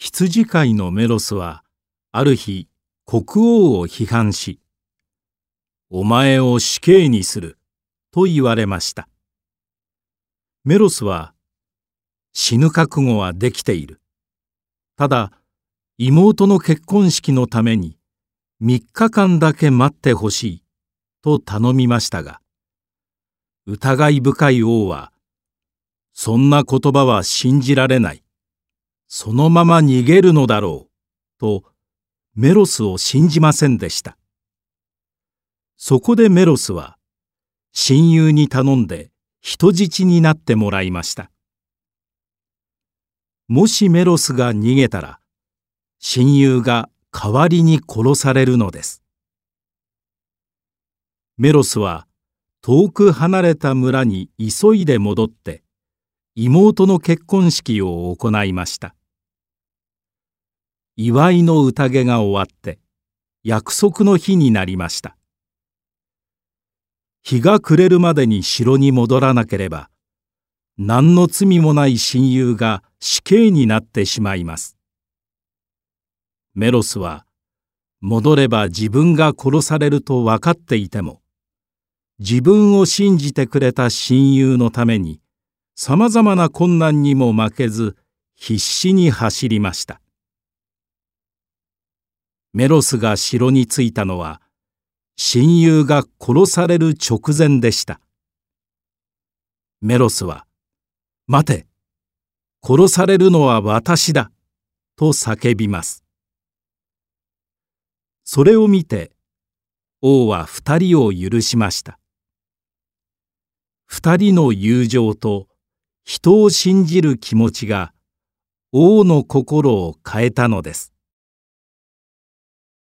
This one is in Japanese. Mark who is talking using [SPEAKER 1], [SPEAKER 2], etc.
[SPEAKER 1] 羊飼いのメロスはある日国王を批判し「お前を死刑にする」と言われました。メロスは死ぬ覚悟はできている。ただ妹の結婚式のために3日間だけ待ってほしいと頼みましたが疑い深い王はそんな言葉は信じられない。そのまま逃げるのだろうとメロスを信じませんでした。そこでメロスは親友に頼んで人質になってもらいました。もしメロスが逃げたら親友が代わりに殺されるのです。メロスは遠く離れた村に急いで戻って妹の結婚式を行いました。祝いの宴が終わって約束の日になりました。日が暮れるまでに城に戻らなければ何の罪もない親友が死刑になってしまいます。メロスは戻れば自分が殺されると分かっていても自分を信じてくれた親友のためにさまざまな困難にも負けず必死に走りました。メロスが城に着いたのは親友が殺される直前でした。メロスは「待て殺されるのは私だ」と叫びます。それを見て王は二人を許しました。二人の友情と人を信じる気持ちが王の心を変えたのです。